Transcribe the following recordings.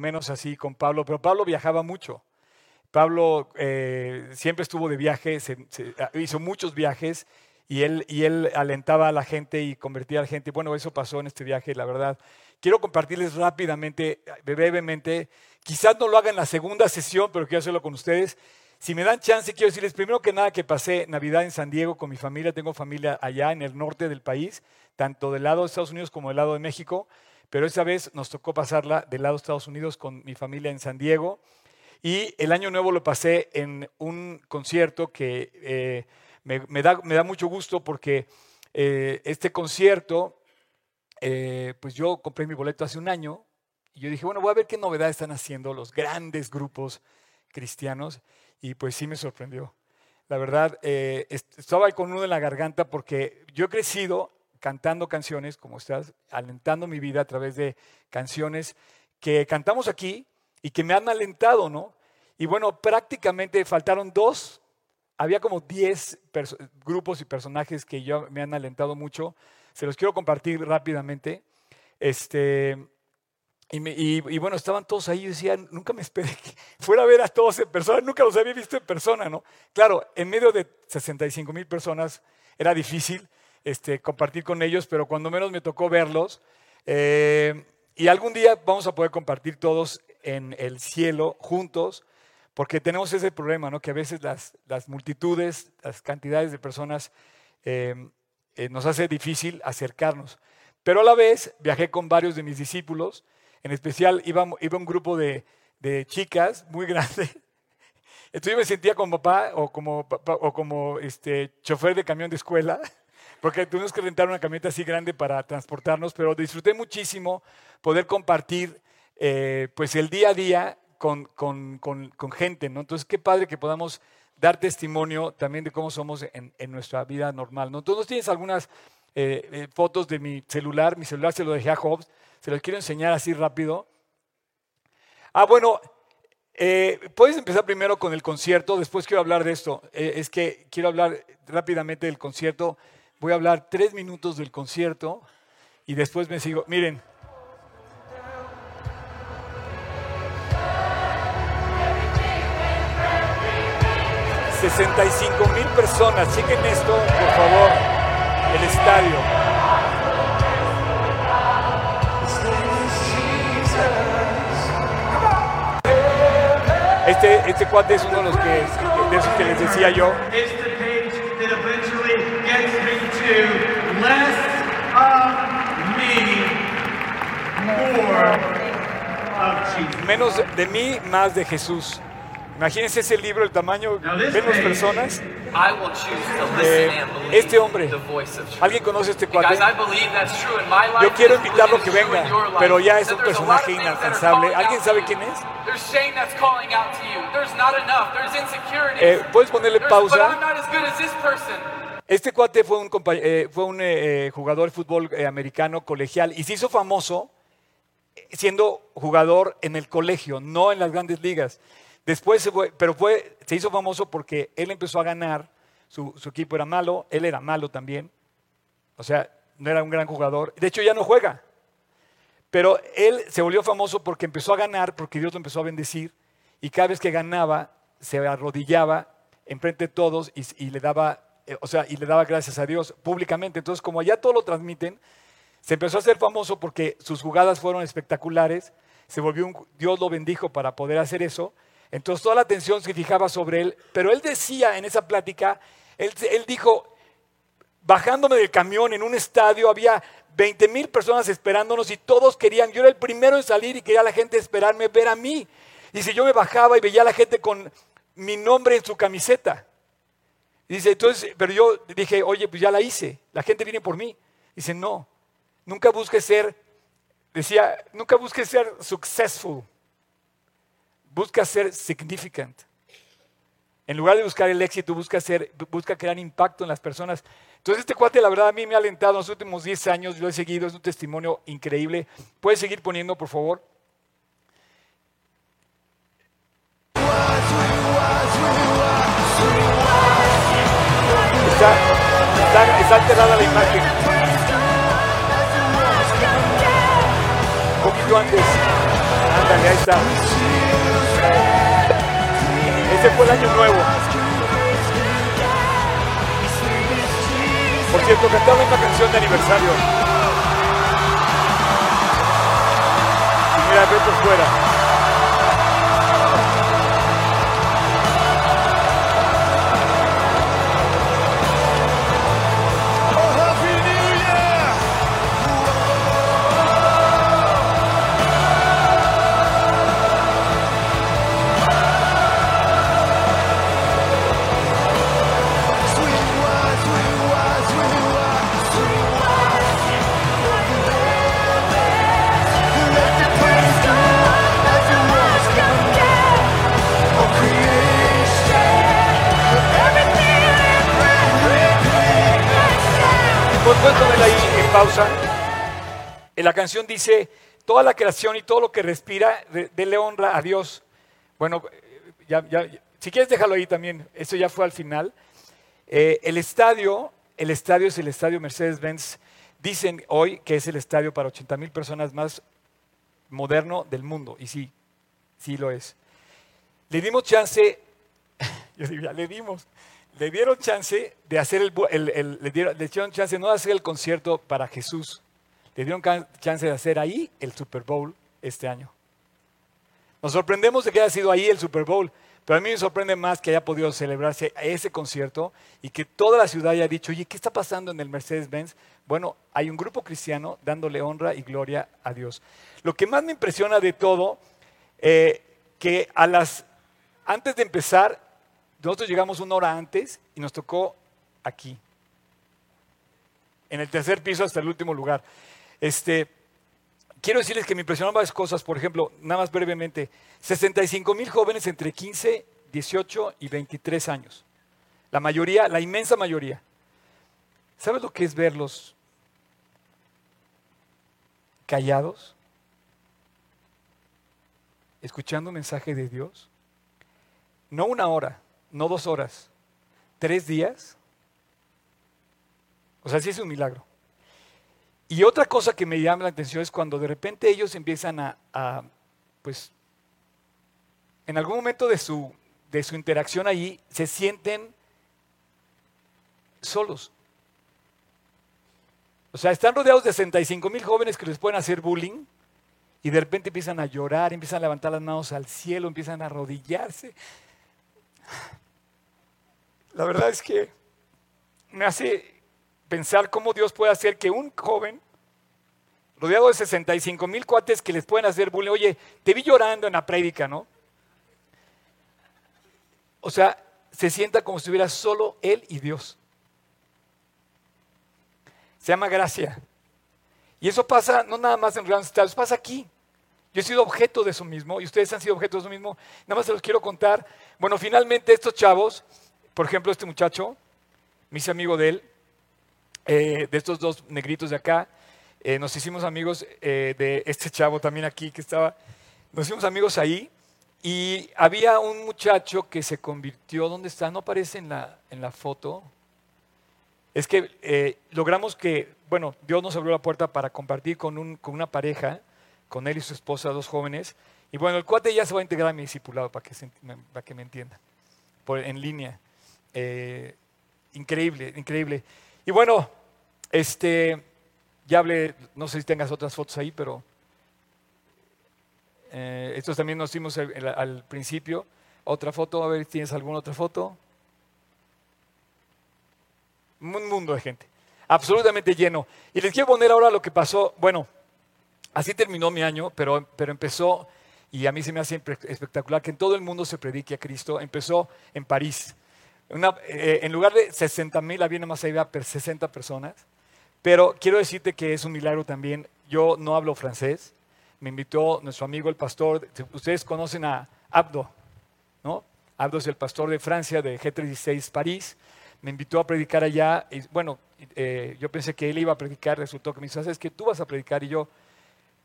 menos así con Pablo, pero Pablo viajaba mucho. Pablo eh, siempre estuvo de viaje, hizo muchos viajes y él, y él alentaba a la gente y convertía a la gente. Bueno, eso pasó en este viaje, la verdad. Quiero compartirles rápidamente, brevemente, quizás no lo haga en la segunda sesión, pero quiero hacerlo con ustedes. Si me dan chance, quiero decirles primero que nada que pasé Navidad en San Diego con mi familia. Tengo familia allá en el norte del país, tanto del lado de Estados Unidos como del lado de México. Pero esa vez nos tocó pasarla del lado de Estados Unidos con mi familia en San Diego. Y el año nuevo lo pasé en un concierto que eh, me, da, mucho gusto porque eh, este concierto, eh, pues yo compré mi boleto hace un año y yo dije, bueno, voy a ver qué novedades están haciendo los grandes grupos cristianos y pues sí me sorprendió. La verdad, estaba con uno en la garganta porque yo he crecido cantando canciones, como estás, alentando mi vida a través de canciones que cantamos aquí y que me han alentado, ¿no? Y bueno, prácticamente faltaron dos había como 10 grupos y personajes que yo me han alentado mucho. Se los quiero compartir rápidamente. Este, y, bueno, estaban todos ahí. Yo decía, nunca me esperé que fuera a ver a todos en persona. Nunca los había visto en persona, ¿no? Claro, en medio de 65 mil personas era difícil este, compartir con ellos, pero cuando menos me tocó verlos. Eh, y algún día vamos a poder compartir todos en el cielo juntos porque tenemos ese problema, ¿no? que a veces las, multitudes, las cantidades de personas eh, eh, nos hace difícil acercarnos. Pero a la vez viajé con varios de mis discípulos, en especial iba, un grupo de, de chicas muy grande. Entonces yo me sentía como papá o como, o como este, chofer de camión de escuela, porque tuvimos que rentar una camioneta así grande para transportarnos, pero disfruté muchísimo poder compartir eh, pues el día a día con, con, con, gente, ¿no? Entonces, qué padre que podamos dar testimonio también de cómo somos en, en nuestra vida normal, ¿no? Entonces, tienes algunas eh, eh, fotos de mi celular, mi celular se lo dejé a Hobbes, se los quiero enseñar así rápido. Ah, bueno, puedes empezar primero con el concierto, después quiero hablar de esto. es que quiero hablar rápidamente del concierto. Voy a hablar tres minutos del concierto y después me sigo. Miren, 65 mil personas. Chequen esto, por favor, el estadio. Este, este cuate es uno de los de esos que les decía yo. Menos de mí, más de Jesús. Imagínense ese libro, el tamaño, ven las personas. Eh, este hombre, ¿alguien conoce este cuate? Yo quiero invitarlo a que venga, pero ya es un personaje inalcanzable. ¿Alguien sabe quién es? Eh, ¿Puedes ponerle pausa? Este cuate fue un, eh, un eh, jugador de fútbol americano colegial y se hizo famoso siendo jugador en el colegio, no en las grandes ligas. Después se fue, pero fue, se hizo famoso porque él empezó a ganar, su, equipo era malo, él era malo también, o sea, no era un gran jugador, de hecho ya no juega, pero él se volvió famoso porque empezó a ganar, porque Dios lo empezó a bendecir, y cada vez que ganaba, se arrodillaba enfrente de todos y, le daba, eh, o sea, y le daba gracias a Dios públicamente. Entonces, como ya todo lo transmiten, se empezó a hacer famoso porque sus jugadas fueron espectaculares, se volvió un, Dios lo bendijo para poder hacer eso, entonces toda la atención se fijaba sobre él, pero él decía en esa plática, él, dijo, bajándome del camión en un estadio, había 20 mil personas esperándonos y todos querían, yo era el primero en salir y quería la gente esperarme, ver a mí. Y si yo me bajaba y veía a la gente con mi nombre en su camiseta. Dice, entonces, pero yo dije, oye, pues ya la hice, la gente viene por mí. Dice, no, nunca busques ser, decía, nunca busques ser successful. Busca ser significant. En lugar de buscar el éxito, busca, ser, busca crear impacto en las personas. Entonces este cuate, la verdad, a mí me ha alentado en los últimos 10 años, yo he seguido, es un testimonio increíble. ¿Puedes seguir poniendo, por favor? Está, está, alterada la imagen. Un poquito antes. Ándale, ahí está. Ese fue el año nuevo. Por cierto, cantaba una canción de aniversario. Y mira, ve por fuera. Puedes ahí en pausa. La canción dice, toda la creación y todo lo que respira, dele honra a Dios. Bueno, ya, ya, si quieres déjalo ahí también, eso ya fue al final. Eh, el estadio, el estadio es el estadio Mercedes-Benz. Dicen hoy que es el estadio para 80 mil personas más moderno del mundo. Y sí, sí lo es. Le dimos chance, yo diría, le dimos, le dieron chance de hacer el, le, dieron, chance no de hacer el concierto para Jesús, le dieron chance de hacer ahí el Super Bowl este año. Nos sorprendemos de que haya sido ahí el Super Bowl, pero a mí me sorprende más que haya podido celebrarse ese concierto y que toda la ciudad haya dicho, oye, ¿qué está pasando en el Mercedes-Benz? Bueno, hay un grupo cristiano dándole honra y gloria a Dios. Lo que más me impresiona de todo, eh, que a las, antes de empezar, nosotros llegamos una hora antes y nos tocó aquí, en el tercer piso hasta el último lugar. Este, quiero decirles que me impresionaron varias cosas. Por ejemplo, nada más brevemente, 65 mil jóvenes entre 15, 18 y 23 años. La mayoría, la inmensa mayoría. ¿Sabes lo que es verlos callados? Escuchando un mensaje de Dios. No una hora, no dos horas, tres días. O sea, sí es un milagro. Y otra cosa que me llama la atención es cuando de repente ellos empiezan a, pues, en algún momento de su, de su interacción allí, se sienten solos. O sea, están rodeados de 65 mil jóvenes que les pueden hacer bullying y de repente empiezan a llorar, empiezan a levantar las manos al cielo, empiezan a arrodillarse. La verdad es que me hace pensar cómo Dios puede hacer que un joven, rodeado de 65 mil cuates que les pueden hacer bullying, oye, te vi llorando en la prédica, ¿no? O sea, se sienta como si estuviera solo él y Dios. Se llama gracia. Y eso pasa no nada más en grandes estados, pasa aquí. Yo he sido objeto de eso mismo y ustedes han sido objeto de eso mismo. Nada más se los quiero contar. Bueno, finalmente estos chavos por ejemplo, este muchacho, me hice amigo de él, eh, de estos dos negritos de acá. Eh, nos hicimos amigos eh, de este chavo también aquí que estaba. Nos hicimos amigos ahí. Y había un muchacho que se convirtió, ¿dónde está? No aparece en la, en la foto. Es que logramos que, bueno, Dios nos abrió la puerta para compartir con, un, con una pareja, con él y su esposa, dos jóvenes. Y bueno, el cuate ya se va a integrar a mi discipulado, para que, para que me entiendan, por, en línea. Eh, increíble, increíble. Y bueno, este, ya hablé, no sé si tengas otras fotos ahí, pero eh, estos también nos dimos al, principio. Otra foto, a ver si tienes alguna otra foto. Un mundo de gente, absolutamente lleno. Y les quiero poner ahora lo que pasó. Bueno, así terminó mi año, pero, pero empezó, y a mí se me hace espectacular que en todo el mundo se predique a Cristo. Empezó en París. Eh, en lugar de 60 mil, había más había 60 personas. Pero quiero decirte que es un milagro también. Yo no hablo francés. Me invitó nuestro amigo el pastor. Ustedes conocen a Abdo, ¿no? Abdo es el pastor de Francia, de G36 París. Me invitó a predicar allá. Y, bueno, eh, yo pensé que él iba a predicar. Resultó que me dijo, ¿sabes que Tú vas a predicar. Y yo,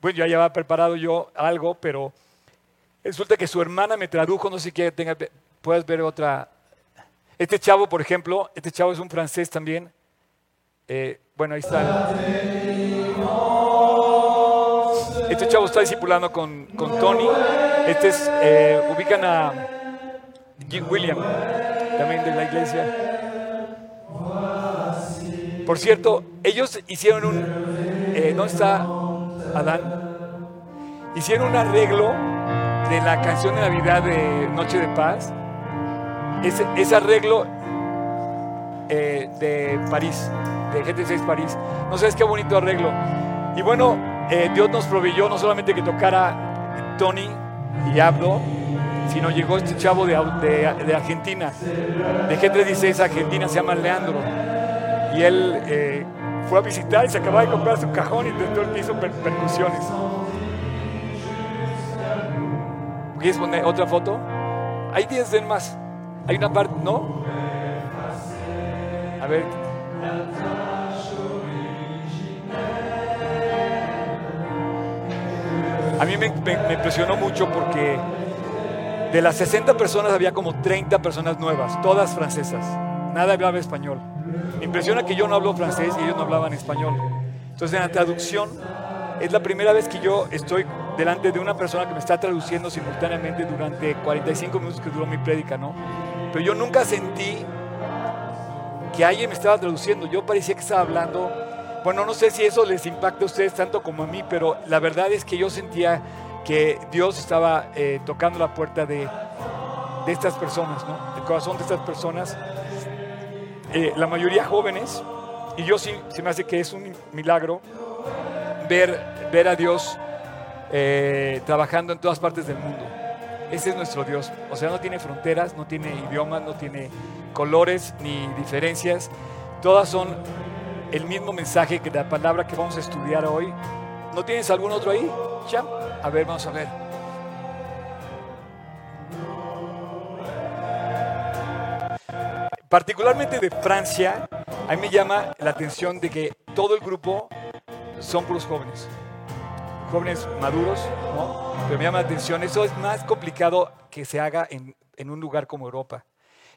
bueno, ya había preparado yo algo, pero resulta que su hermana me tradujo. No sé si tenga, puedes ver otra, este chavo, por ejemplo, este chavo es un francés también. Eh, bueno, ahí está. Este chavo está discipulando con, con Tony. Este es, eh, ubican a Jim William, también de la iglesia. Por cierto, ellos hicieron un... Eh, ¿Dónde está Adán? Hicieron un arreglo de la canción de Navidad de Noche de Paz. Ese, ese arreglo eh, de París, de GT6 París. No sabes qué bonito arreglo. Y bueno, eh, Dios nos proveyó no solamente que tocara Tony y Abdo, sino llegó este chavo de, de, Argentina, de G316 Argentina, se llama Leandro. Y él eh, fue a visitar y se acababa de comprar su cajón y todo el piso per percusiones. ¿Quieres poner otra foto? Hay 10 más. Hay una parte, ¿no? A ver. A mí me, impresionó mucho porque de las 60 personas había como 30 personas nuevas, todas francesas. Nada hablaba español. Me impresiona que yo no hablo francés y ellos no hablaban español. Entonces en la traducción es la primera vez que yo estoy delante de una persona que me está traduciendo simultáneamente durante 45 minutos que duró mi prédica, ¿no? Pero yo nunca sentí que alguien me estaba traduciendo. Yo parecía que estaba hablando. Bueno, no sé si eso les impacta a ustedes tanto como a mí, pero la verdad es que yo sentía que Dios estaba eh, tocando la puerta de, de, estas personas, ¿no? El corazón de estas personas. Eh, la mayoría jóvenes, y yo sí, se me hace que es un milagro ver, ver a Dios eh, trabajando en todas partes del mundo. Ese es nuestro Dios. O sea, no tiene fronteras, no tiene idiomas, no tiene colores ni diferencias. Todas son el mismo mensaje que la palabra que vamos a estudiar hoy. ¿No tienes algún otro ahí? Ya. A ver, vamos a ver. Particularmente de Francia, a mí me llama la atención de que todo el grupo son puros jóvenes. Jóvenes maduros, ¿no? Pero me llama la atención, eso es más complicado que se haga en, en un lugar como Europa.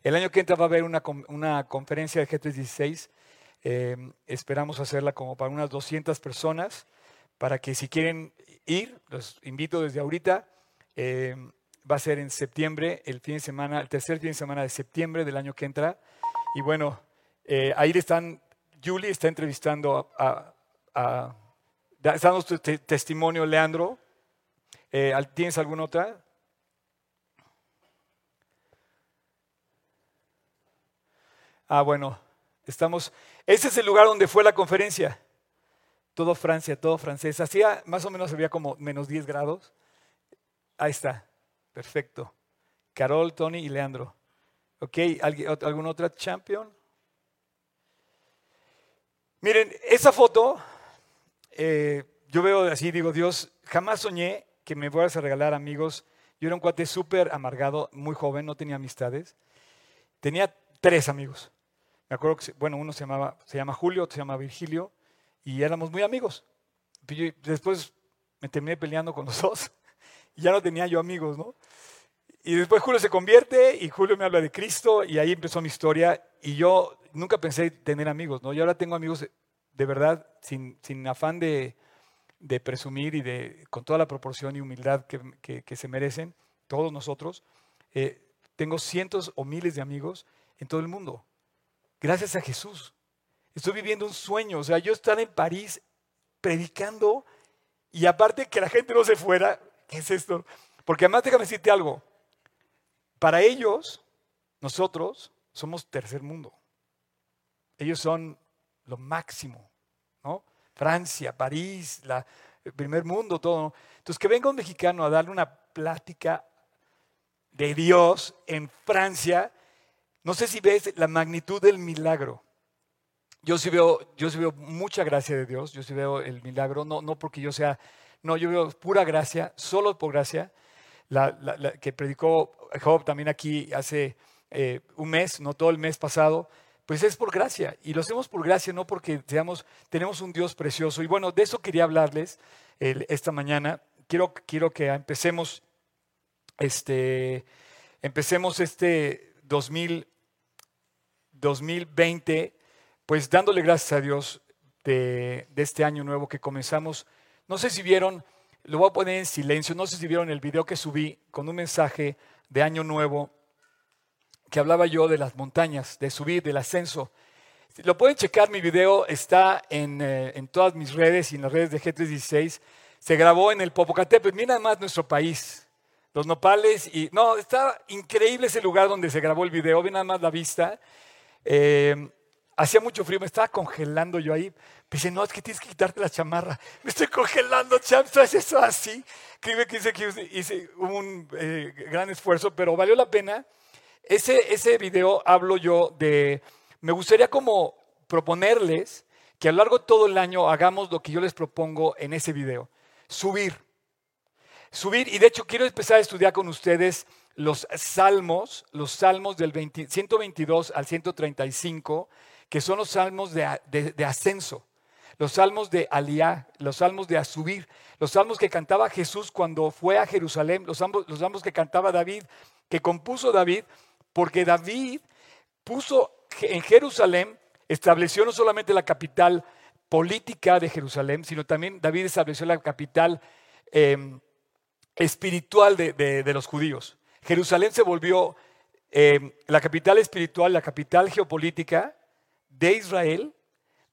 El año que entra va a haber una, una conferencia de G316. Eh, esperamos hacerla como para unas 200 personas, para que si quieren ir, los invito desde ahorita. Eh, va a ser en septiembre, el fin de semana, el tercer fin de semana de septiembre del año que entra. Y bueno, eh, ahí están, Julie está entrevistando a, dando tu testimonio, Leandro. Eh, ¿Tienes alguna otra? Ah, bueno, estamos. Ese es el lugar donde fue la conferencia. Todo Francia, todo francés. Hacía más o menos había como menos 10 grados. Ahí está. Perfecto. Carol, Tony y Leandro. ¿Ok? ¿Alguna otra champion? Miren, esa foto, eh, yo veo así, digo, Dios, jamás soñé que me fueras a regalar amigos. Yo era un cuate súper amargado, muy joven, no tenía amistades. Tenía tres amigos. Me acuerdo que, bueno, uno se, llamaba, se llama Julio, otro se llama Virgilio, y éramos muy amigos. Después me terminé peleando con los dos y ya no tenía yo amigos, ¿no? Y después Julio se convierte y Julio me habla de Cristo y ahí empezó mi historia y yo nunca pensé tener amigos, ¿no? Y ahora tengo amigos de verdad sin, sin afán de, de, presumir y de con toda la proporción y humildad que, que, se merecen todos nosotros. Eh, tengo cientos o miles de amigos en todo el mundo. Gracias a Jesús. Estoy viviendo un sueño. O sea, yo estar en París predicando y aparte que la gente no se fuera, ¿Qué es esto? Porque además déjame decirte algo. Para ellos, nosotros somos tercer mundo. Ellos son lo máximo, ¿no? Francia, París, la, el primer mundo, todo. Entonces, que venga un mexicano a darle una plática de Dios en Francia, no sé si ves la magnitud del milagro. Yo sí veo, yo sí veo mucha gracia de Dios, yo sí veo el milagro, no, no porque yo sea no, yo veo pura gracia, solo por gracia, la, que predicó Job también aquí hace eh, un mes, no todo el mes pasado, pues es por gracia. Y lo hacemos por gracia, no porque seamos, tenemos un Dios precioso. Y bueno, de eso quería hablarles esta mañana. Quiero, quiero que empecemos este, empecemos este 2020, pues dándole gracias a Dios de, de este año nuevo que comenzamos no sé si vieron, lo voy a poner en silencio. No sé si vieron el video que subí con un mensaje de Año Nuevo que hablaba yo de las montañas, de subir, del ascenso. Lo pueden checar, mi video está en, eh, en todas mis redes y en las redes de G316. Se grabó en el Popocatépetl, mira más nuestro país, los nopales y... No, está increíble ese lugar donde se grabó el video, ve nada más la vista. Eh, hacía mucho frío, me estaba congelando yo ahí. Dice, no, es que tienes que quitarte la chamarra. Me estoy congelando, champ, ¿sabes eso así? Hice, que hice un eh, gran esfuerzo, pero valió la pena. Ese, ese video hablo yo de me gustaría como proponerles que a lo largo de todo el año hagamos lo que yo les propongo en ese video. Subir. Subir, y de hecho quiero empezar a estudiar con ustedes los salmos, los salmos del 122 al 135, que son los salmos de, ascenso, los salmos de aliá, los salmos de subir, los salmos que cantaba Jesús cuando fue a Jerusalén, los, los salmos que cantaba David, que compuso David, porque David puso en Jerusalén estableció no solamente la capital política de Jerusalén, sino también David estableció la capital em, espiritual de, los judíos. Jerusalén se volvió em, la capital espiritual, la capital geopolítica de Israel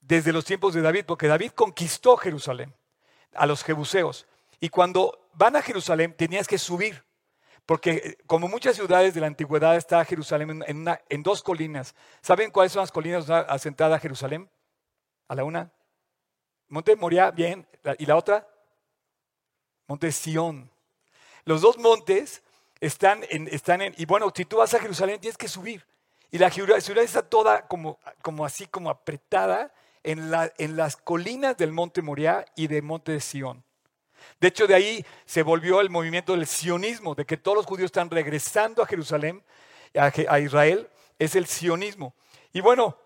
desde los tiempos de David, porque David conquistó Jerusalén a los jebuseos. Y cuando van a Jerusalén tenías que subir. Porque eh, como muchas ciudades de la antigüedad está Jerusalén en, dos colinas. ¿Saben cuáles son las colinas asentadas a Jerusalén? A la una. Monte Moria, bien. ¿Y la otra? Monte Sión. Los dos montes están en, están en, y bueno, si tú vas a Jerusalén tienes que subir. Y la ciudad está toda como, como así, como apretada en, la, en las colinas del monte Moria y del monte Sión. De hecho, de ahí se volvió el movimiento del sionismo, de que todos los judíos están regresando a Jerusalén, a, Israel, es el sionismo. Y bueno,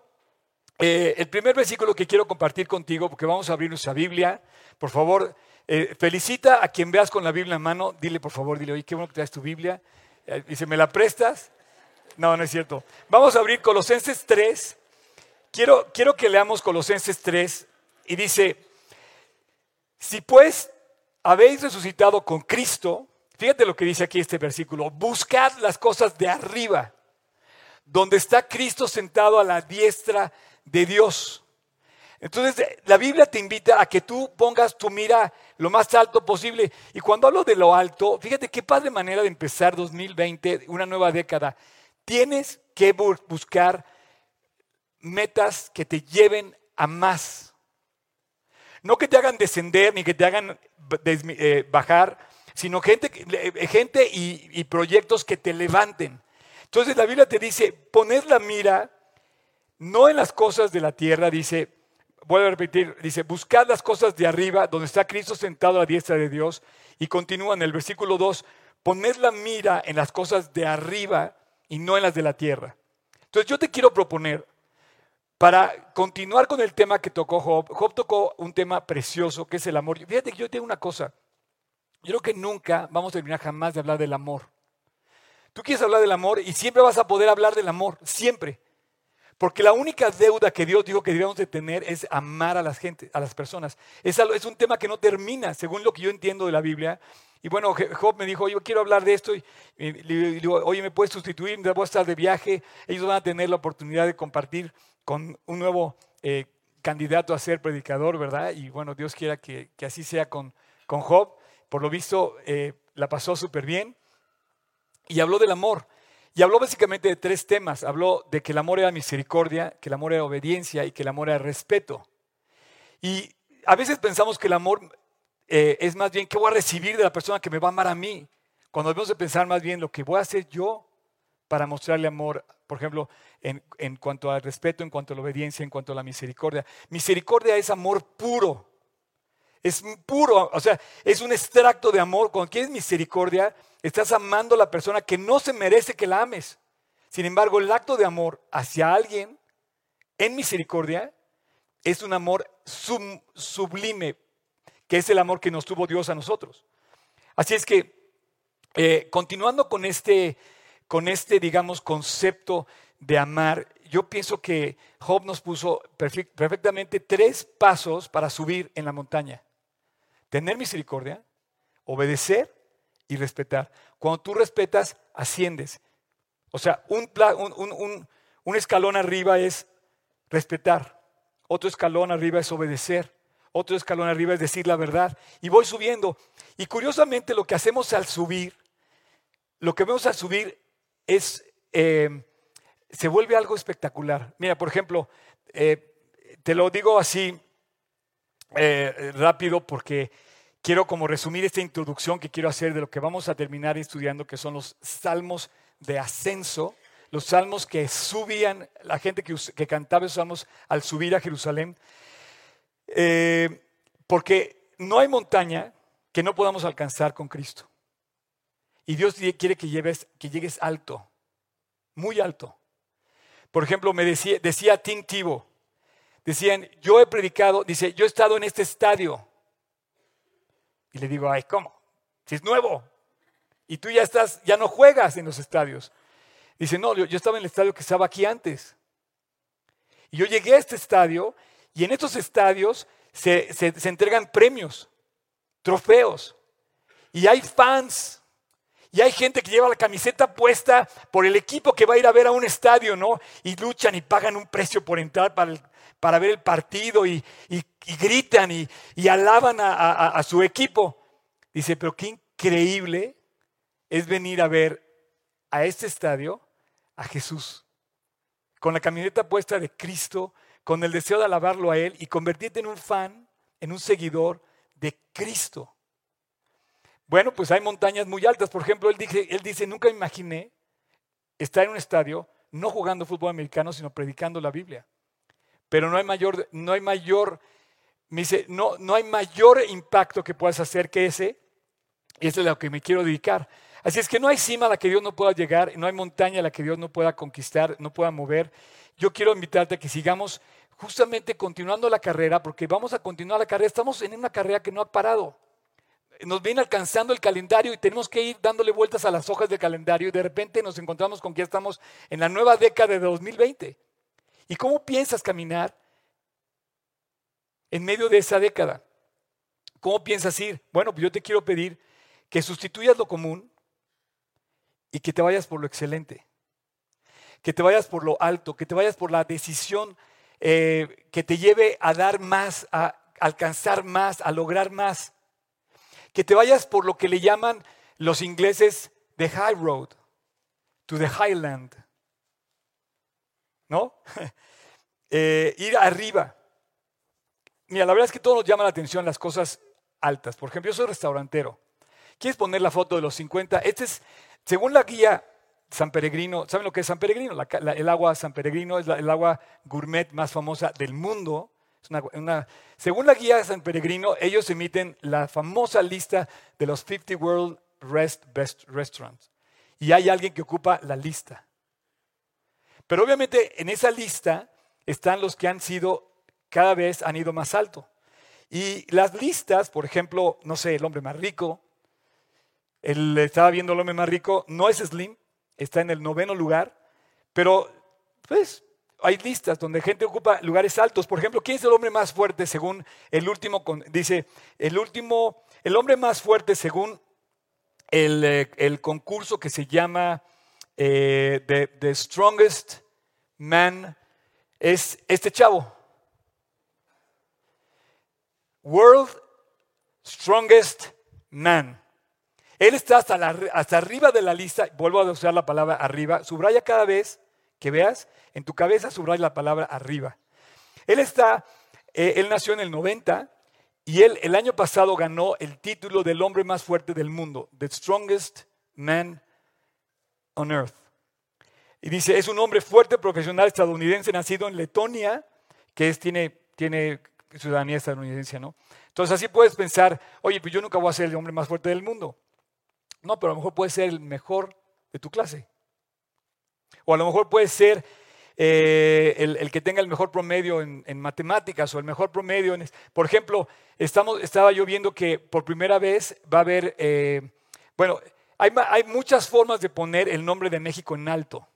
eh, el primer versículo que quiero compartir contigo, porque vamos a abrir nuestra Biblia, por favor, eh, felicita a quien veas con la Biblia en mano, dile por favor, dile, oye, qué bueno que traes tu Biblia, eh, dice, ¿me la prestas? No, no es cierto. Vamos a abrir Colosenses 3. Quiero, quiero que leamos Colosenses 3 y dice, si pues habéis resucitado con Cristo, fíjate lo que dice aquí este versículo, buscad las cosas de arriba, donde está Cristo sentado a la diestra de Dios. Entonces, la Biblia te invita a que tú pongas tu mira lo más alto posible. Y cuando hablo de lo alto, fíjate qué padre manera de empezar 2020, una nueva década. Tienes que buscar metas que te lleven a más. No que te hagan descender ni que te hagan eh, bajar, sino gente, eh, gente y, proyectos que te levanten. Entonces la Biblia te dice, poned la mira no en las cosas de la tierra, dice, vuelvo a repetir, dice, buscad las cosas de arriba, donde está Cristo sentado a la diestra de Dios, y continúa en el versículo 2, poned la mira en las cosas de arriba y no en las de la tierra. Entonces yo te quiero proponer para continuar con el tema que tocó Job, Job tocó un tema precioso que es el amor. Fíjate que yo tengo una cosa. Yo creo que nunca vamos a terminar jamás de hablar del amor. Tú quieres hablar del amor y siempre vas a poder hablar del amor, siempre. Porque la única deuda que Dios dijo que debíamos de tener es amar a las gente, a las personas. Es, es un tema que no termina, según lo que yo entiendo de la Biblia. Y bueno, Job me dijo, yo quiero hablar de esto. Y, digo, oye, ¿me puedes sustituir? Voy a estar de viaje. Ellos van a tener la oportunidad de compartir con un nuevo eh, candidato a ser predicador, ¿verdad? Y bueno, Dios quiera que, así sea con, con, Job. Por lo visto, eh, la pasó súper bien. Y habló del amor. Y habló básicamente de tres temas. Habló de que el amor era misericordia, que el amor era obediencia y que el amor era respeto. Y a veces pensamos que el amor eh, es más bien qué voy a recibir de la persona que me va a amar a mí. Cuando debemos de pensar más bien lo que voy a hacer yo para mostrarle amor, por ejemplo, en, cuanto al respeto, en cuanto a la obediencia, en cuanto a la misericordia. Misericordia es amor puro. Es puro, o sea, es un extracto de amor. Cuando quieres misericordia, estás amando a la persona que no se merece que la ames. Sin embargo, el acto de amor hacia alguien en misericordia es un amor sublime, que es el amor que nos tuvo Dios a nosotros. Así es que, eh, continuando con este con este, digamos, concepto de amar, yo pienso que Job nos puso perfectamente tres pasos para subir en la montaña. Tener misericordia, obedecer y respetar. Cuando tú respetas, asciendes. O sea, un, un escalón arriba es respetar, otro escalón arriba es obedecer, otro escalón arriba es decir la verdad. Y voy subiendo. Y curiosamente lo que hacemos al subir, lo que vemos al subir es, eh, se vuelve algo espectacular. Mira, por ejemplo, eh, te lo digo así eh, rápido porque quiero como resumir esta introducción que quiero hacer de lo que vamos a terminar estudiando, que son los salmos de ascenso, los salmos que subían, la gente que, que cantaba esos salmos al subir a Jerusalén. Eh, porque no hay montaña que no podamos alcanzar con Cristo. Y Dios quiere que, lleves, que llegues alto, muy alto. Por ejemplo, me decía, decía Tim decían, yo he predicado, dice, yo he estado en este estadio. Y le digo, ay, ¿cómo? Si es nuevo. Y tú ya estás, ya no juegas en los estadios. Dice, no, yo, estaba en el estadio que estaba aquí antes. Y yo llegué a este estadio y en estos estadios se, entregan premios, trofeos. Y hay fans. Y hay gente que lleva la camiseta puesta por el equipo que va a ir a ver a un estadio, ¿no? Y luchan y pagan un precio por entrar para, para ver el partido y, gritan y, alaban a, su equipo. Dice, pero qué increíble es venir a ver a este estadio a Jesús, con la camiseta puesta de Cristo, con el deseo de alabarlo a Él y convertirte en un fan, en un seguidor de Cristo. Bueno, pues hay montañas muy altas. Por ejemplo, él dice, él dice, nunca imaginé estar en un estadio no jugando fútbol americano, sino predicando la Biblia. Pero no hay mayor, no hay mayor, me dice, no, no hay mayor impacto que puedas hacer que ese, y eso es lo que me quiero dedicar. Así es que no hay cima a la que Dios no pueda llegar, no hay montaña a la que Dios no pueda conquistar, no pueda mover. Yo quiero invitarte a que sigamos justamente continuando la carrera, porque vamos a continuar la carrera. Estamos en una carrera que no ha parado. Nos viene alcanzando el calendario y tenemos que ir dándole vueltas a las hojas del calendario y de repente nos encontramos con que estamos en la nueva década de 2020. ¿Y cómo piensas caminar en medio de esa década? ¿Cómo piensas ir? Bueno, pues yo te quiero pedir que sustituyas lo común y que te vayas por lo excelente, que te vayas por lo alto, que te vayas por la decisión eh, que te lleve a dar más, a alcanzar más, a lograr más. Que te vayas por lo que le llaman los ingleses the high road, to the highland. ¿No? Eh, ir arriba. Mira, la verdad es que todo nos llama la atención las cosas altas. Por ejemplo, yo soy restaurantero. ¿Quieres poner la foto de los 50? Este es, según la guía San Peregrino, ¿saben lo que es San Peregrino? el agua San Peregrino es el agua gourmet más famosa del mundo. Según la guía San Peregrino, ellos emiten la famosa lista de los 50 World Rest Best Restaurants. Y hay alguien que ocupa la lista. Pero obviamente en esa lista están los que han sido, cada vez han ido más alto. Y las listas, por ejemplo, no sé, el hombre más rico, el, estaba viendo el hombre más rico, no es Slim, está en el noveno lugar, pero pues hay listas donde gente ocupa lugares altos. Por ejemplo, ¿quién es el hombre más fuerte según el último? Dice, el último, el hombre más fuerte según el, eh, concurso que se llama eh, the, Strongest Man es este chavo. World Strongest Man. Él está hasta, hasta arriba de la lista, vuelvo a usar la palabra arriba, subraya cada vez que veas, en tu cabeza subraya la palabra arriba. Él está, eh, él nació en el 90 y él el año pasado ganó el título del hombre más fuerte del mundo, The Strongest Man on Earth. Y dice, es un hombre fuerte, profesional estadounidense, nacido en Letonia, que es, tiene, tiene ciudadanía estadounidense, ¿no? Entonces así puedes pensar, oye, pues yo nunca voy a ser el hombre más fuerte del mundo. No, pero a lo mejor puede ser el mejor de tu clase. O a lo mejor puede ser eh, el, que tenga el mejor promedio en, matemáticas o el mejor promedio en... Por ejemplo, estamos, estaba yo viendo que por primera vez va a haber... Eh, bueno, hay, hay, muchas formas de poner el nombre de México en alto.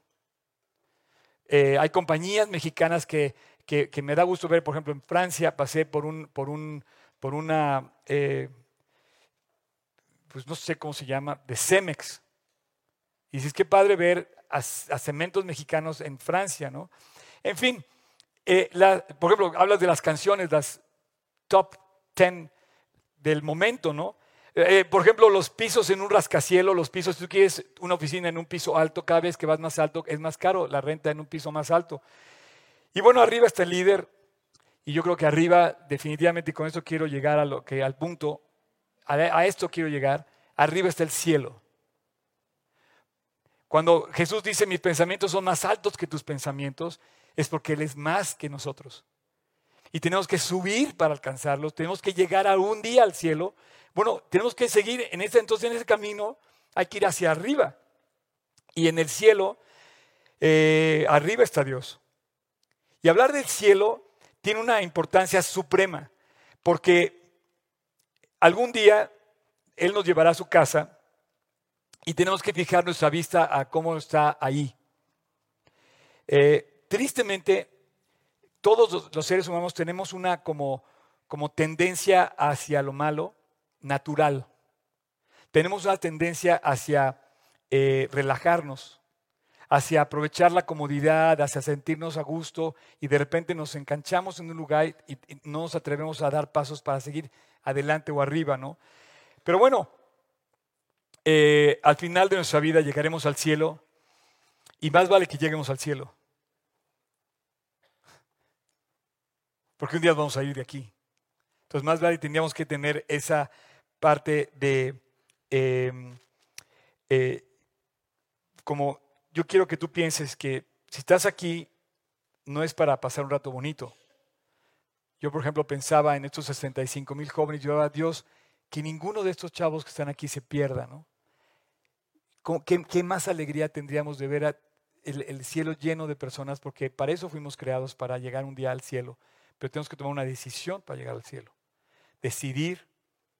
Eh, hay compañías mexicanas que, que, me da gusto ver, por ejemplo, en Francia pasé por, un, por, un, por una pues no sé cómo se llama, de Cemex. Y dices, qué padre ver a, cementos mexicanos en Francia, ¿no? En fin, eh, por ejemplo, hablas de las canciones, las top 10 del momento, ¿no? Eh, por ejemplo, los pisos en un rascacielos, los pisos, si tú quieres una oficina en un piso alto, cada vez que vas más alto es más caro la renta en un piso más alto. Y bueno, arriba está el líder, y yo creo que arriba, definitivamente, y con esto quiero llegar a lo que, al punto, a esto quiero llegar, arriba está el cielo. Cuando Jesús dice, mis pensamientos son más altos que tus pensamientos, es porque Él es más que nosotros. Y tenemos que subir para alcanzarlos, tenemos que llegar a un día al cielo. Bueno, tenemos que seguir en ese, entonces en ese camino, hay que ir hacia arriba. Y en el cielo, eh, arriba está Dios. Y hablar del cielo tiene una importancia suprema, porque algún día Él nos llevará a su casa y tenemos que fijar nuestra vista a cómo está ahí. Eh, tristemente, todos los seres humanos tenemos una como, como tendencia hacia lo malo natural. Tenemos una tendencia hacia eh, relajarnos, hacia aprovechar la comodidad, hacia sentirnos a gusto y de repente nos enganchamos en un lugar y, y no nos atrevemos a dar pasos para seguir adelante o arriba, ¿no? Pero bueno, eh, al final de nuestra vida llegaremos al cielo y más vale que lleguemos al cielo. Porque un día vamos a ir de aquí. Entonces más vale tendríamos que tener esa parte de, em, eh, como yo quiero que tú pienses que si estás aquí no es para pasar un rato bonito. Yo, por ejemplo, pensaba en estos 65 mil jóvenes, yo a Dios que ninguno de estos chavos que están aquí se pierda, ¿no? ¿Qué, más alegría tendríamos de ver el, cielo lleno de personas? Porque para eso fuimos creados, para llegar un día al cielo. Pero tenemos que tomar una decisión para llegar al cielo. Decidir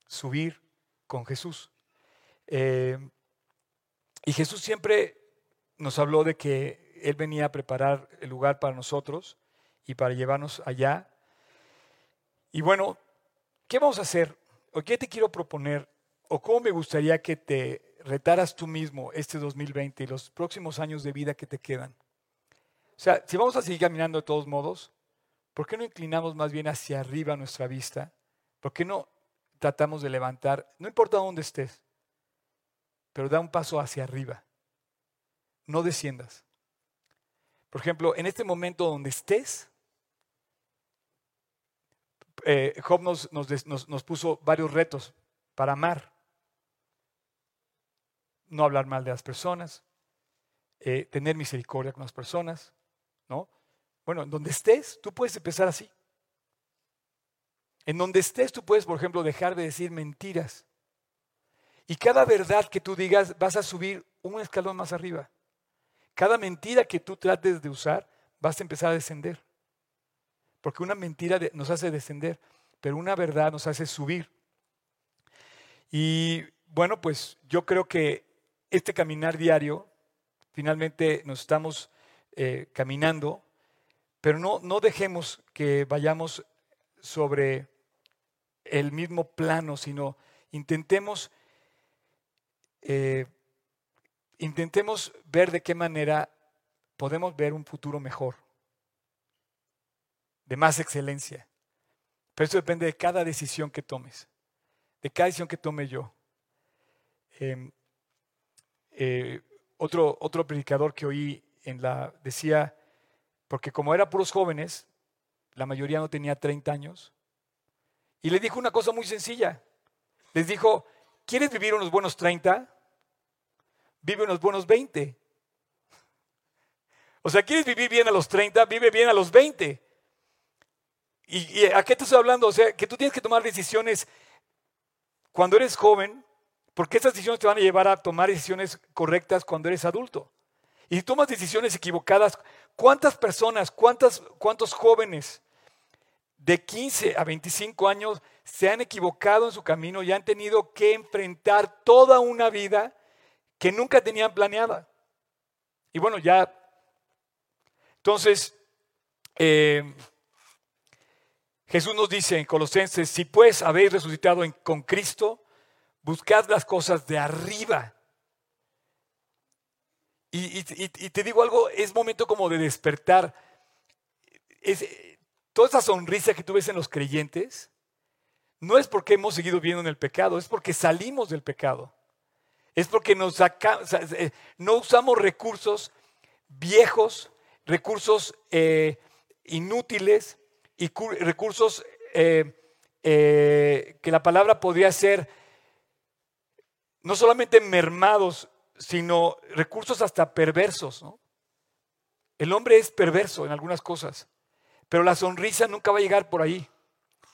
subir con Jesús. Eh, y Jesús siempre nos habló de que Él venía a preparar el lugar para nosotros y para llevarnos allá. Y bueno, ¿qué vamos a hacer? ¿O qué te quiero proponer? ¿O cómo me gustaría que te retaras tú mismo este 2020 y los próximos años de vida que te quedan. O sea, si vamos a seguir caminando de todos modos, ¿por qué no inclinamos más bien hacia arriba nuestra vista? ¿Por qué no tratamos de levantar, no importa dónde estés, pero da un paso hacia arriba? No desciendas. Por ejemplo, en este momento donde estés, eh, Job nos, nos puso varios retos para amar no hablar mal de las personas, eh, tener misericordia con las personas, ¿no? Bueno, en donde estés, tú puedes empezar así. En donde estés, tú puedes, por ejemplo, dejar de decir mentiras. Y cada verdad que tú digas, vas a subir un escalón más arriba. Cada mentira que tú trates de usar, vas a empezar a descender. Porque una mentira nos hace descender, pero una verdad nos hace subir. Y bueno, pues yo creo que este caminar diario, finalmente nos estamos eh, caminando, pero no, no dejemos que vayamos sobre el mismo plano, sino intentemos, eh, intentemos ver de qué manera podemos ver un futuro mejor, de más excelencia. Pero eso depende de cada decisión que tomes, de cada decisión que tome yo. Em, eh, otro, otro predicador que oí en la, decía, porque como eran puros jóvenes, la mayoría no tenía 30 años, y le dijo una cosa muy sencilla. Les dijo, ¿quieres vivir unos buenos 30? Vive unos buenos 20. O sea, ¿quieres vivir bien a los 30? Vive bien a los 20. ¿Y, ¿Y, a qué te estoy hablando? O sea, que tú tienes que tomar decisiones cuando eres joven porque esas decisiones te van a llevar a tomar decisiones correctas cuando eres adulto. Y si tomas decisiones equivocadas, ¿cuántas personas, cuántas, cuántos jóvenes de 15 a 25 años se han equivocado en su camino y han tenido que enfrentar toda una vida que nunca tenían planeada? Y bueno, ya, entonces, eh, Jesús nos dice en Colosenses, si pues habéis resucitado con Cristo, Buscad las cosas de arriba. Y, te digo algo, es momento como de despertar. Es, toda esa sonrisa que tú ves en los creyentes, no es porque hemos seguido viendo en el pecado, es porque salimos del pecado. Es porque nos eh, no usamos recursos viejos, recursos eh, inútiles y recursos eh, que la palabra podría ser no solamente mermados, sino recursos hasta perversos. El hombre es perverso en algunas cosas, pero la sonrisa nunca va a llegar por ahí.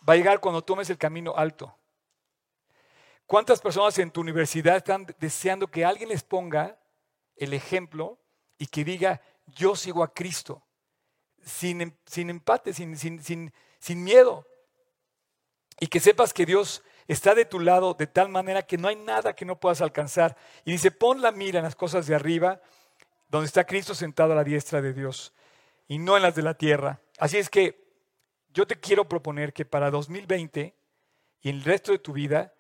Va a llegar cuando tomes el camino alto. ¿Cuántas personas en tu universidad están deseando que alguien les ponga el ejemplo y que diga, yo sigo a Cristo? Sin, em, sin empate, sin, sin, sin miedo. Y que sepas que Dios está de tu lado de tal manera que no hay nada que no puedas alcanzar. Y dice, pon la mira en las cosas de arriba, donde está Cristo sentado a la diestra de Dios, y no en las de la tierra. Así es que yo te quiero proponer que para 2020 y el resto de tu vida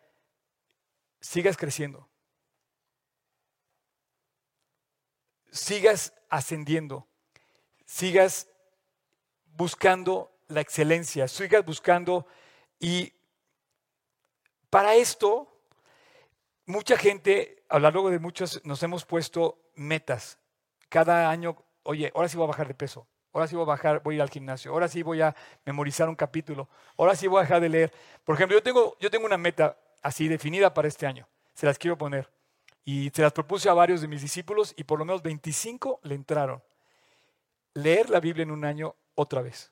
sigas creciendo. Sigas ascendiendo. Sigas buscando la excelencia. Sigas buscando y para esto, mucha gente, a lo largo de muchos, nos hemos puesto metas. Cada año, oye, ahora sí voy a bajar de peso, ahora sí voy a bajar, voy a ir al gimnasio, ahora sí voy a memorizar un capítulo, ahora sí voy a dejar de leer. Por ejemplo, yo tengo, yo tengo una meta así definida para este año, se las quiero poner. Y se las propuse a varios de mis discípulos y por lo menos 25 le entraron. Leer la Biblia en un año otra vez.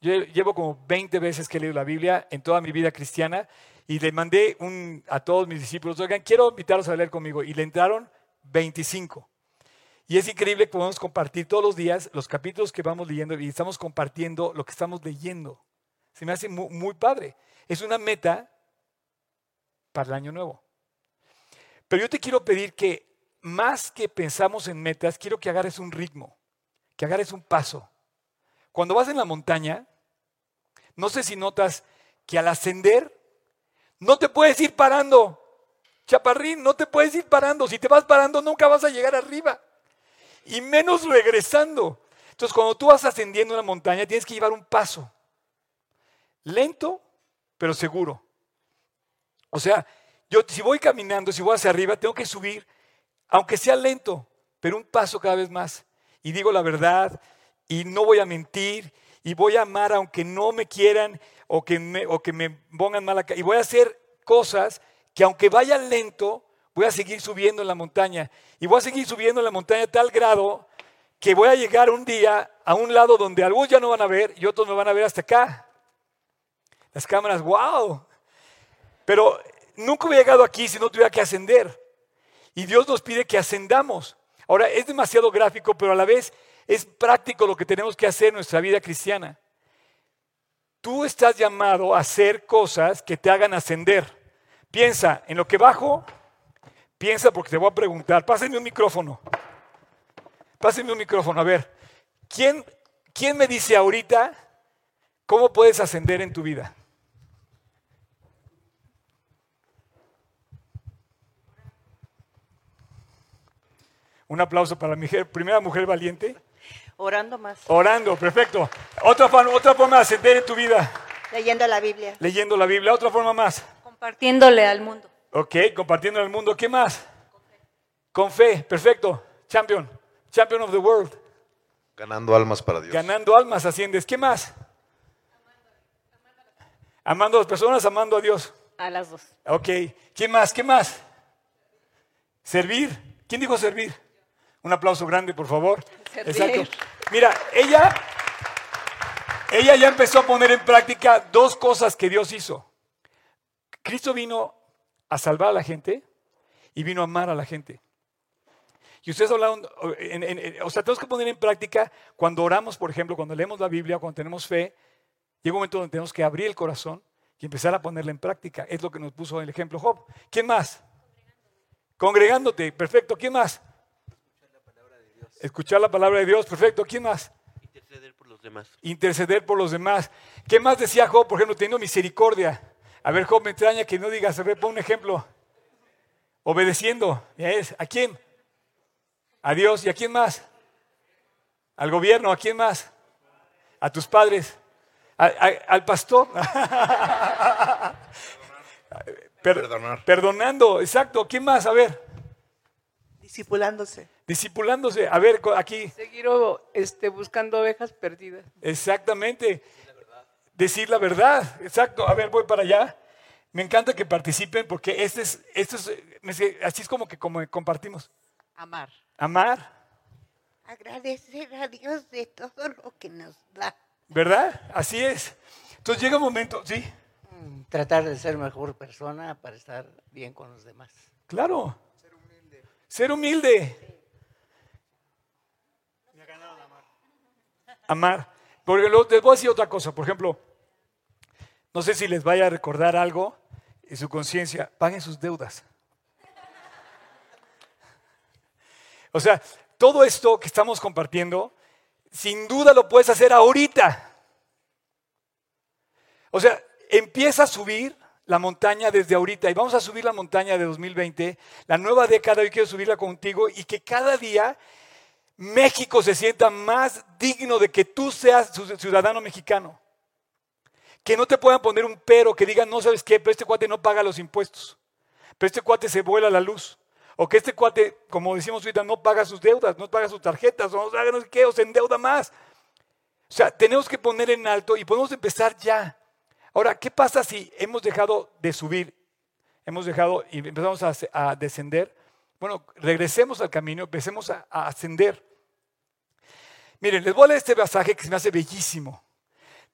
Yo llevo como 20 veces que he leído la Biblia en toda mi vida cristiana y le mandé a todos mis discípulos, oigan, quiero invitarlos a leer conmigo. Y le entraron 25. Y es increíble que podemos compartir todos los días los capítulos que vamos leyendo y estamos compartiendo lo que estamos leyendo. Se me hace muy, muy padre. Es una meta para el año nuevo. Pero yo te quiero pedir que más que pensamos en metas, quiero que agarres un ritmo, que agarres un paso. Cuando vas en la montaña, no sé si notas que al ascender no te puedes ir parando. Chaparrín, no te puedes ir parando. Si te vas parando, nunca vas a llegar arriba. Y menos regresando. Entonces, cuando tú vas ascendiendo una montaña, tienes que llevar un paso. Lento, pero seguro. O sea, yo si voy caminando, si voy hacia arriba, tengo que subir, aunque sea lento, pero un paso cada vez más. Y digo la verdad, y no voy a mentir, y voy a amar aunque no me quieran, o que me, o que me pongan mala cara. Y voy a hacer cosas que aunque vaya lento, voy a seguir subiendo en la montaña. Y voy a seguir subiendo en la montaña a tal grado que voy a llegar un día a un lado donde algunos ya no van a ver y otros me van a ver hasta acá. Las cámaras, wow. Pero nunca hubiera llegado aquí si no tuviera que ascender. Y Dios nos pide que ascendamos. Ahora, es demasiado gráfico, pero a la vez es práctico lo que tenemos que hacer en nuestra vida cristiana. Tú estás llamado a hacer cosas que te hagan ascender. Piensa en lo que bajo, piensa porque te voy a preguntar. Pásenme un micrófono. Pásenme un micrófono. A ver, ¿quién, quién me dice ahorita cómo puedes ascender en tu vida? Un aplauso para mi primera mujer valiente. Orando más. Orando, perfecto. Otra, otra forma de ascender en tu vida. Leyendo la Biblia. Leyendo la Biblia. Otra forma más. Compartiéndole al mundo. Ok, compartiéndole al mundo. ¿Qué más? Con fe. Con fe, perfecto. Champion. Champion of the world. Ganando almas para Dios. Ganando almas asciendes. ¿Qué más? Amando a las personas, amando a Dios. A las dos. Ok. ¿Qué más? ¿Qué más? Servir. ¿Quién dijo servir? Un aplauso grande, por favor. Exacto. Mira, ella, ella ya empezó a poner en práctica dos cosas que Dios hizo. Cristo vino a salvar a la gente y vino a amar a la gente. Y ustedes hablaron, o sea, tenemos que poner en práctica cuando oramos, por ejemplo, cuando leemos la Biblia, cuando tenemos fe, llega un momento donde tenemos que abrir el corazón y empezar a ponerla en práctica. Es lo que nos puso el ejemplo Job. ¿Quién más? Congregándote, perfecto. ¿Quién más? Escuchar la palabra de Dios, perfecto. ¿Quién más? Interceder por los demás. Interceder por los demás. ¿Qué más decía Job? Por ejemplo, teniendo misericordia. A ver, Job, me extraña que no digas, a ver, pon un ejemplo. Obedeciendo. Ya es. ¿A quién? A Dios. ¿Y a quién más? Al gobierno. ¿A quién más? A tus padres. A- a- al pastor. Per- Perdonar. Perdonando. Exacto. ¿Quién más? A ver. Discipulándose. Discipulándose. A ver, aquí. Seguir o, este, buscando ovejas perdidas. Exactamente. Decir la verdad. Exacto. A ver, voy para allá. Me encanta que participen porque este es, esto es, así es como que como compartimos. Amar. Amar, Agradecer a Dios de todo lo que nos da. ¿verdad? Así es. Entonces llega un momento, sí, Mm, Tratar de ser mejor persona para estar bien con los demás. claro. Ser humilde. Ser humilde. Amar. Porque les voy a decir otra cosa. Por ejemplo, no sé si les vaya a recordar algo en su conciencia. Paguen sus deudas. O sea, todo esto que estamos compartiendo, sin duda lo puedes hacer ahorita. O sea, empieza a subir la montaña desde ahorita y vamos a subir la montaña de 2020, la nueva década, yo quiero subirla contigo y que cada día México se sienta más digno de que tú seas ciudadano mexicano. Que no te puedan poner un pero, que digan, no sabes qué, pero este cuate no paga los impuestos, pero este cuate se vuela la luz. O que este cuate, como decimos ahorita, no paga sus deudas, no paga sus tarjetas, o no sabe no sé qué, o se endeuda más. O sea, tenemos que poner en alto y podemos empezar ya. Ahora, ¿qué pasa si hemos dejado de subir? Hemos dejado y empezamos a, a descender. Bueno, regresemos al camino, empecemos a, a ascender. Miren, les voy a leer este pasaje que se me hace bellísimo.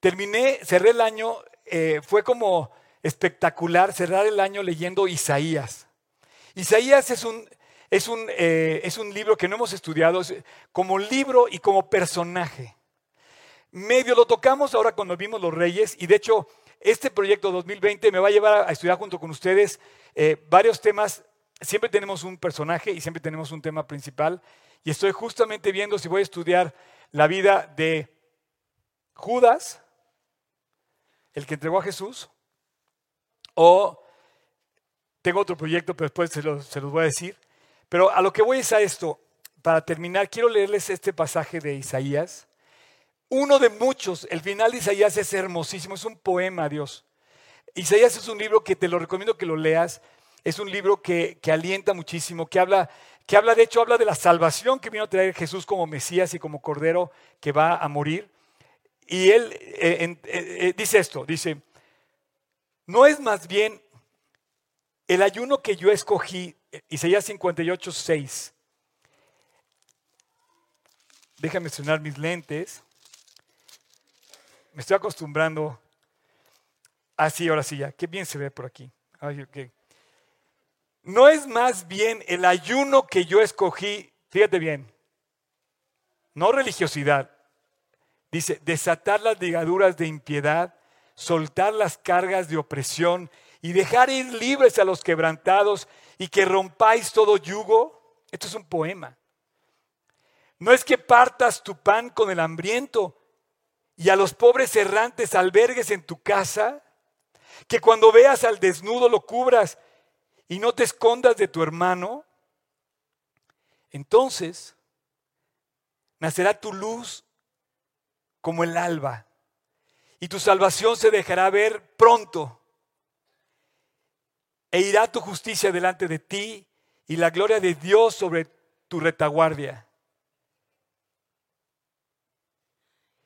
Terminé, cerré el año, eh, fue como espectacular cerrar el año leyendo Isaías. Isaías es un, es un, eh, es un libro que no hemos estudiado es como libro y como personaje. Medio lo tocamos ahora cuando vimos Los Reyes y de hecho este proyecto 2020 me va a llevar a estudiar junto con ustedes eh, varios temas. Siempre tenemos un personaje y siempre tenemos un tema principal y estoy justamente viendo si voy a estudiar la vida de Judas, el que entregó a Jesús, o tengo otro proyecto, pero después se los, voy a decir. Pero a lo que voy es a esto. Para terminar, quiero leerles este pasaje de Isaías. Uno de muchos, el final de Isaías es hermosísimo, es un poema a Dios. Isaías es un libro que te lo recomiendo que lo leas. Es un libro que, que alienta muchísimo, que habla, que habla, de hecho, habla de la salvación que vino a traer Jesús como Mesías y como Cordero que va a morir. Y él eh, eh, eh, dice esto, dice, no es más bien el ayuno que yo escogí, Isaías 58, 6. Déjame estrenar mis lentes. Me estoy acostumbrando. Así, ahora sí ya. Qué bien se ve por aquí. Ay, ok. No es más bien el ayuno que yo escogí, fíjate bien, no religiosidad. Dice, desatar las ligaduras de impiedad, soltar las cargas de opresión y dejar ir libres a los quebrantados y que rompáis todo yugo. Esto es un poema. No es que partas tu pan con el hambriento y a los pobres errantes albergues en tu casa, que cuando veas al desnudo lo cubras y no te escondas de tu hermano, entonces nacerá tu luz como el alba y tu salvación se dejará ver pronto e irá tu justicia delante de ti y la gloria de Dios sobre tu retaguardia.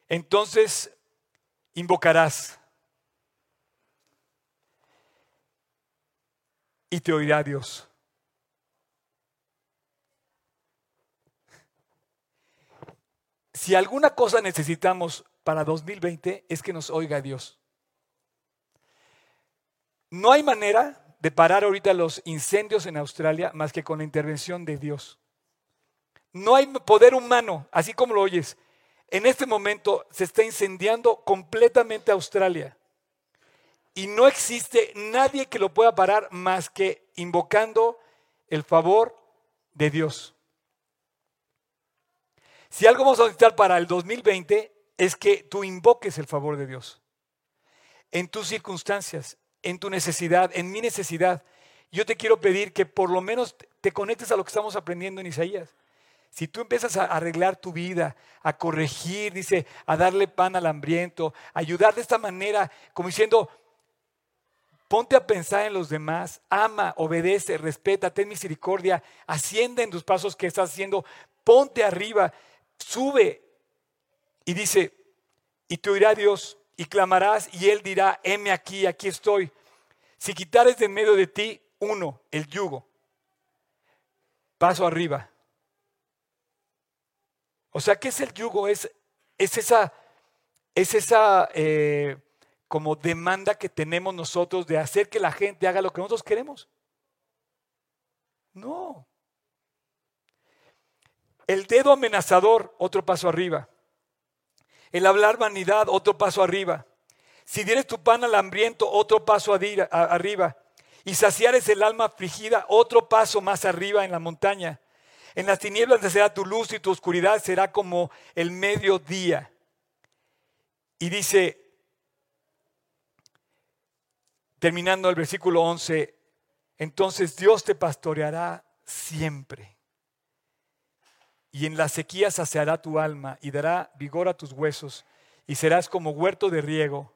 Entonces invocarás y te oirá Dios. Si alguna cosa necesitamos para 2020 es que nos oiga Dios. No hay manera de parar ahorita los incendios en Australia más que con la intervención de Dios. No hay poder humano, así como lo oyes. En este momento se está incendiando completamente Australia. Y no existe nadie que lo pueda parar más que invocando el favor de Dios. Si algo vamos a necesitar para el 2020 es que tú invoques el favor de Dios. En tus circunstancias, en tu necesidad, en mi necesidad. yo te quiero pedir que por lo menos te conectes a lo que estamos aprendiendo en Isaías. Si tú empiezas a arreglar tu vida, a corregir, dice, a darle pan al hambriento, a ayudar de esta manera, como diciendo, ponte a pensar en los demás, ama, obedece, respeta, ten misericordia, asciende en tus pasos que estás haciendo, ponte arriba, sube. Y dice, y te oirá Dios, y clamarás, y Él dirá, heme aquí, aquí estoy. Si quitares de en medio de ti, uno, el yugo, paso arriba o sea, ¿qué es el yugo? Es, es esa, es esa eh, como demanda que tenemos nosotros de hacer que la gente haga lo que nosotros queremos. No. El dedo amenazador, otro paso arriba. El hablar vanidad, otro paso arriba. Si dieres tu pan al hambriento, otro paso arriba. Y saciares el alma afligida, otro paso más arriba en la montaña. En las tinieblas será tu luz y tu oscuridad será como el mediodía. Y dice, terminando el versículo 11, entonces Dios te pastoreará siempre. Y en la sequía saciará tu alma y dará vigor a tus huesos. Y serás como huerto de riego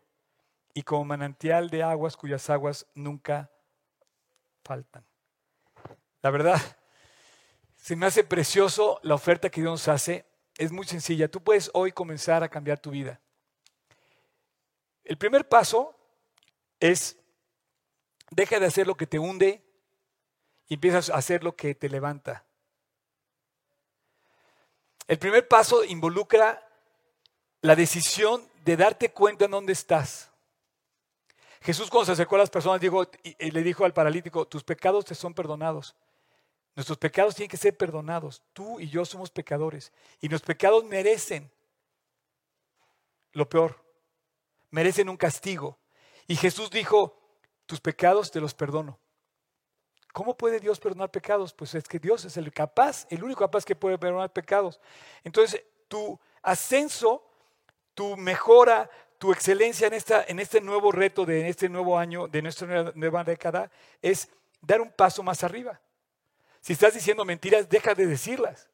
y como manantial de aguas cuyas aguas nunca faltan. La verdad, se me hace precioso la oferta que Dios hace. Es muy sencilla. Tú puedes hoy comenzar a cambiar tu vida. El primer paso es, deja de hacer lo que te hunde y empiezas a hacer lo que te levanta. El primer paso involucra la decisión de darte cuenta en dónde estás. Jesús cuando se acercó a las personas dijo, y le dijo al paralítico, tus pecados te son perdonados. Nuestros pecados tienen que ser perdonados. Tú y yo somos pecadores. Y nuestros pecados merecen lo peor. Merecen un castigo. Y Jesús dijo, tus pecados te los perdono. ¿Cómo puede Dios perdonar pecados? Pues es que Dios es el capaz, el único capaz que puede perdonar pecados. Entonces, tu ascenso, tu mejora, tu excelencia en, esta, en este nuevo reto, de en este nuevo año, de nuestra nueva década, es dar un paso más arriba. Si estás diciendo mentiras, deja de decirlas.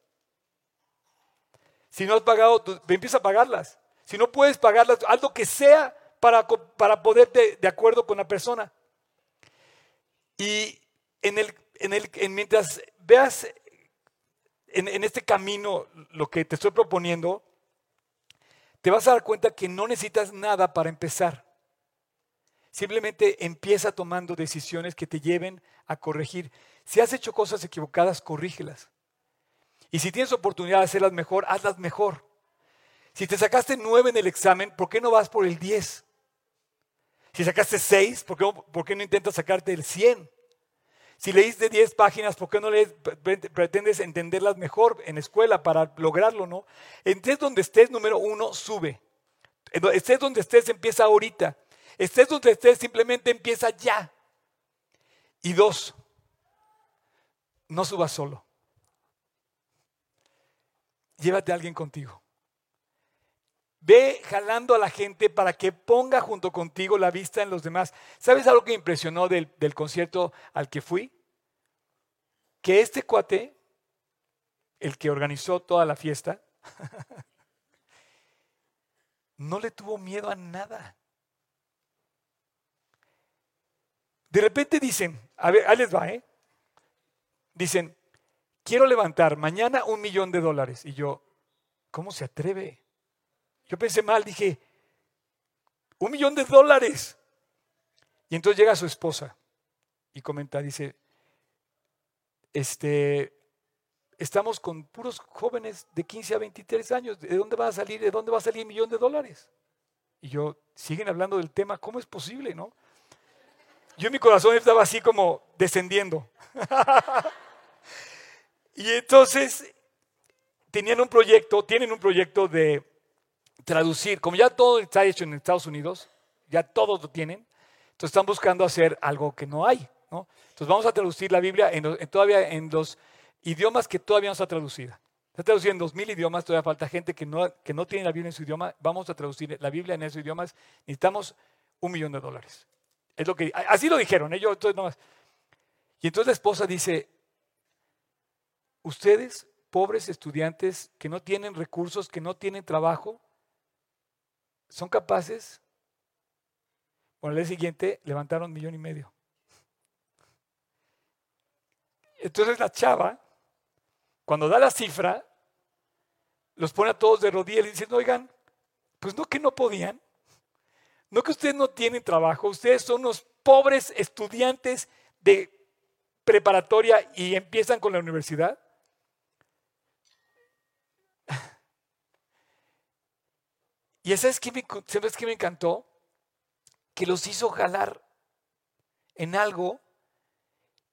Si no has pagado, empieza a pagarlas. Si no puedes pagarlas, haz lo que sea para, para poderte de acuerdo con la persona. Y en el, en el, mientras veas en, en este camino lo que te estoy proponiendo, te vas a dar cuenta que no necesitas nada para empezar. Simplemente empieza tomando decisiones que te lleven a corregir. Si has hecho cosas equivocadas, corrígelas. Y si tienes oportunidad de hacerlas mejor, hazlas mejor. Si te sacaste nueve en el examen, ¿por qué no vas por el 10? Si sacaste seis, ¿por qué no, por qué no intentas sacarte el 100? Si leíste 10 páginas, ¿por qué no lees, pretendes entenderlas mejor en escuela para lograrlo, no? Estés donde estés, número uno, sube. Estés donde estés, empieza ahorita. Estés donde estés, simplemente empieza ya. Y dos, no subas solo. Llévate a alguien contigo. Ve jalando a la gente para que ponga junto contigo la vista en los demás. ¿Sabes algo que me impresionó del, del concierto al que fui? Que este cuate, el que organizó toda la fiesta, no le tuvo miedo a nada. De repente dicen, a ver, ahí les va, ¿eh? dicen, quiero levantar mañana un millón de dólares. Y yo, ¿cómo se atreve? Yo pensé mal, dije, un millón de dólares. Y entonces llega su esposa y comenta, dice, este, estamos con puros jóvenes de 15 a 23 años, ¿de dónde va a salir, de dónde va a salir un millón de dólares? Y yo, siguen hablando del tema, ¿cómo es posible, no? Yo en mi corazón estaba así como descendiendo. y entonces tenían un proyecto, tienen un proyecto de traducir, como ya todo está hecho en Estados Unidos, ya todos lo tienen, entonces están buscando hacer algo que no hay. ¿no? Entonces vamos a traducir la Biblia en, todavía en los idiomas que todavía no está traducida. Está traducida en dos mil idiomas, todavía falta gente que no, que no tiene la Biblia en su idioma. Vamos a traducir la Biblia en esos idiomas. Necesitamos un millón de dólares. Es lo que, así lo dijeron, ellos, entonces nomás. Y entonces la esposa dice, ustedes, pobres estudiantes que no tienen recursos, que no tienen trabajo, son capaces, bueno, el día siguiente levantaron un millón y medio. Entonces la chava, cuando da la cifra, los pone a todos de rodillas y dicen, oigan, pues no que no podían, no que ustedes no tienen trabajo, ustedes son unos pobres estudiantes de preparatoria y empiezan con la universidad. Y ¿sabes qué me, ¿sabes qué me encantó? Que los hizo jalar en algo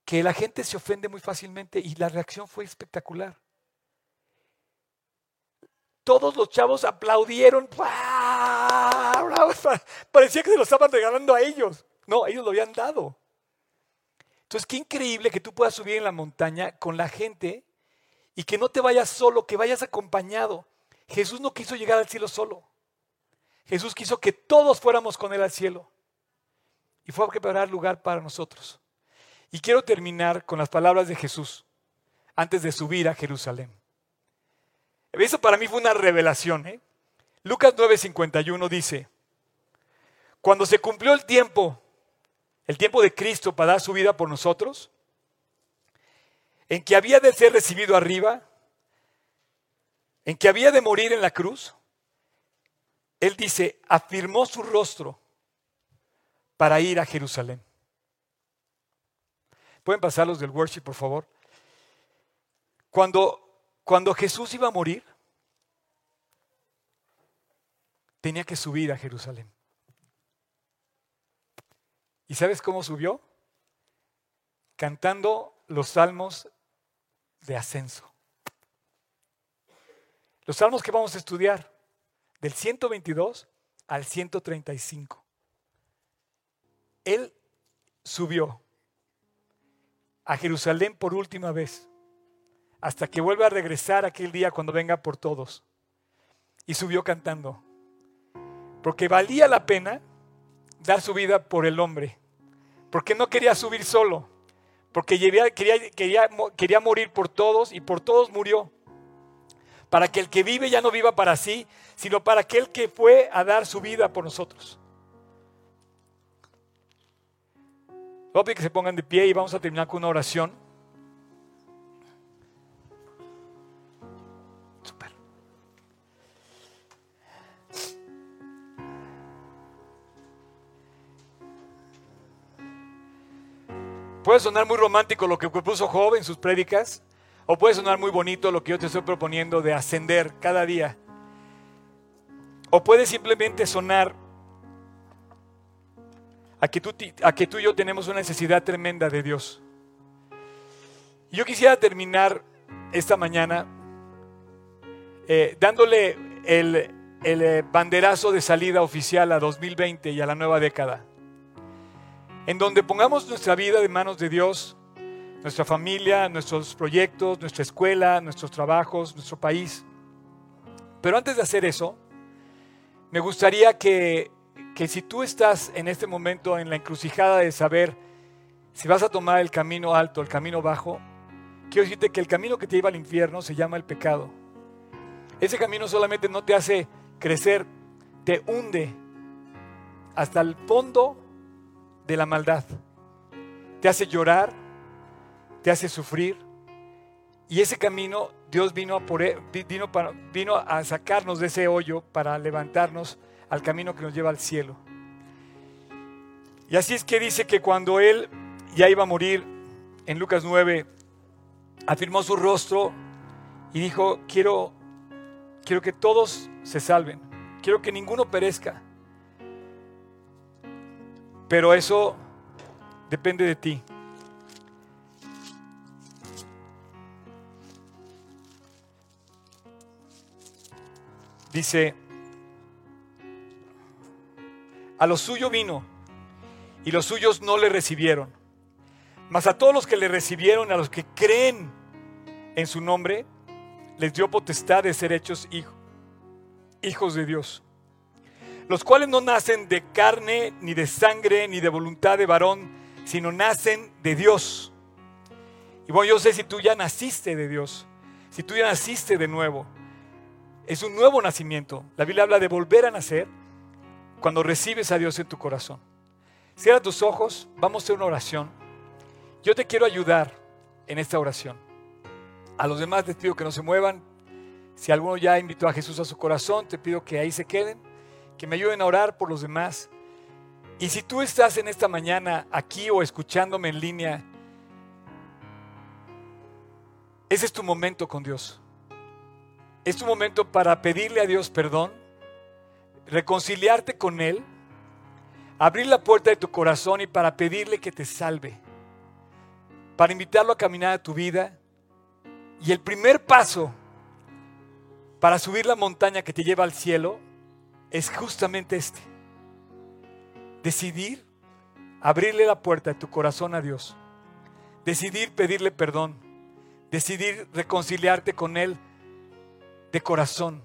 que la gente se ofende muy fácilmente y la reacción fue espectacular. Todos los chavos aplaudieron. Parecía que se lo estaban regalando a ellos. No, ellos lo habían dado. Entonces, qué increíble que tú puedas subir en la montaña con la gente y que no te vayas solo, que vayas acompañado. Jesús no quiso llegar al cielo solo. Jesús quiso que todos fuéramos con Él al cielo. Y fue a preparar lugar para nosotros. Y quiero terminar con las palabras de Jesús antes de subir a Jerusalén. Eso para mí fue una revelación. ¿eh? Lucas 9:51 dice, cuando se cumplió el tiempo, el tiempo de Cristo para dar su vida por nosotros, en que había de ser recibido arriba, en que había de morir en la cruz, él dice, afirmó su rostro para ir a Jerusalén. ¿Pueden pasar los del worship, por favor? Cuando, cuando Jesús iba a morir, tenía que subir a Jerusalén. ¿Y sabes cómo subió? Cantando los salmos de ascenso. Los salmos que vamos a estudiar, del 122 al 135. Él subió a Jerusalén por última vez, hasta que vuelva a regresar aquel día cuando venga por todos. Y subió cantando, porque valía la pena dar su vida por el hombre, porque no quería subir solo, porque quería, quería, quería morir por todos y por todos murió, para que el que vive ya no viva para sí, sino para aquel que fue a dar su vida por nosotros. Voy que se pongan de pie y vamos a terminar con una oración. Super. Puede sonar muy romántico lo que propuso Job en sus prédicas, o puede sonar muy bonito lo que yo te estoy proponiendo de ascender cada día. O puede simplemente sonar a que, tú, a que tú y yo tenemos una necesidad tremenda de Dios. Yo quisiera terminar esta mañana eh, dándole el, el eh, banderazo de salida oficial a 2020 y a la nueva década, en donde pongamos nuestra vida de manos de Dios, nuestra familia, nuestros proyectos, nuestra escuela, nuestros trabajos, nuestro país. Pero antes de hacer eso, me gustaría que que si tú estás en este momento en la encrucijada de saber si vas a tomar el camino alto, el camino bajo, quiero decirte que el camino que te lleva al infierno se llama el pecado. Ese camino solamente no te hace crecer, te hunde hasta el fondo de la maldad. Te hace llorar, hace sufrir. Y ese camino Dios vino a, por, e, vino, vino a sacarnos de ese hoyo para levantarnos al camino que nos lleva al cielo. Y así es que dice que cuando él ya iba a morir, en Lucas 9, afirmó su rostro y dijo, quiero, quiero que todos se salven, quiero que ninguno perezca. Pero eso depende de ti. Dice, a lo suyo vino y los suyos no le recibieron. Mas a todos los que le recibieron, a los que creen en su nombre, les dio potestad de ser hechos hijos de Dios. Los cuales no nacen de carne, ni de sangre, ni de voluntad de varón, sino nacen de Dios. Y bueno, yo sé si tú ya naciste de Dios, si tú ya naciste de nuevo, es un nuevo nacimiento. La Biblia habla de volver a nacer cuando recibes a Dios en tu corazón. Cierra tus ojos, vamos a hacer una oración. Yo te quiero ayudar en esta oración. A los demás les pido que no se muevan. Si alguno ya invitó a Jesús a su corazón, te pido que ahí se queden, que me ayuden a orar por los demás. Y si tú estás en esta mañana aquí o escuchándome en línea, ese es tu momento con Dios. Es tu momento para pedirle a Dios perdón, reconciliarte con Él, abrir la puerta de tu corazón y para pedirle que te salve, para invitarlo a caminar a tu vida. Y el primer paso para subir la montaña que te lleva al cielo es justamente este. Decidir abrirle la puerta de tu corazón a Dios. Decidir pedirle perdón. Decidir reconciliarte con Él de corazón.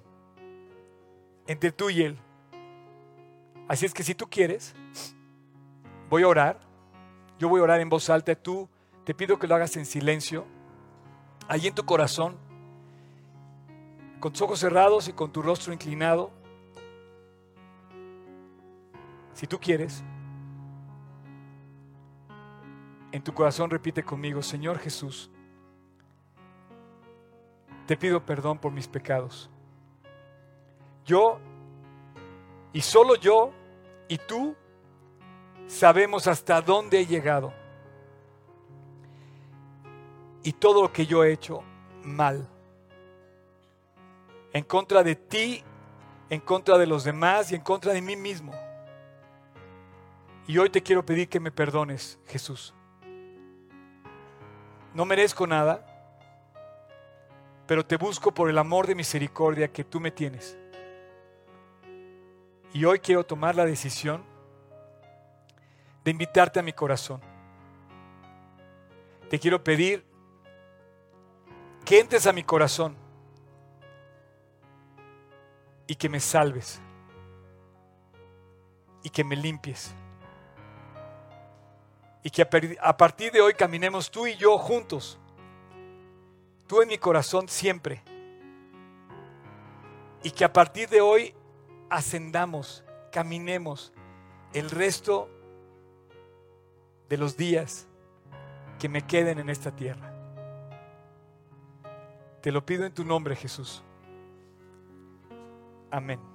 Entre tú y Él. Así es que si tú quieres, voy a orar. Yo voy a orar en voz alta. Tú te pido que lo hagas en silencio. Allí en tu corazón. Con tus ojos cerrados y con tu rostro inclinado. Si tú quieres, en tu corazón repite conmigo, Señor Jesús, te pido perdón por mis pecados. Yo, y solo yo, y tú, sabemos hasta dónde he llegado. Y todo lo que yo he hecho mal. En contra de ti, en contra de los demás y en contra de mí mismo. Y hoy te quiero pedir que me perdones, Jesús. No merezco nada, pero te busco por el amor de misericordia que tú me tienes. Y hoy quiero tomar la decisión de invitarte a mi corazón. Te quiero pedir que entres a mi corazón y que me salves y que me limpies y que a partir de hoy caminemos tú y yo juntos. Tú en mi corazón siempre. Y que a partir de hoy ascendamos, caminemos el resto de los días que me queden en esta tierra. Te lo pido en tu nombre, Jesús. Amén.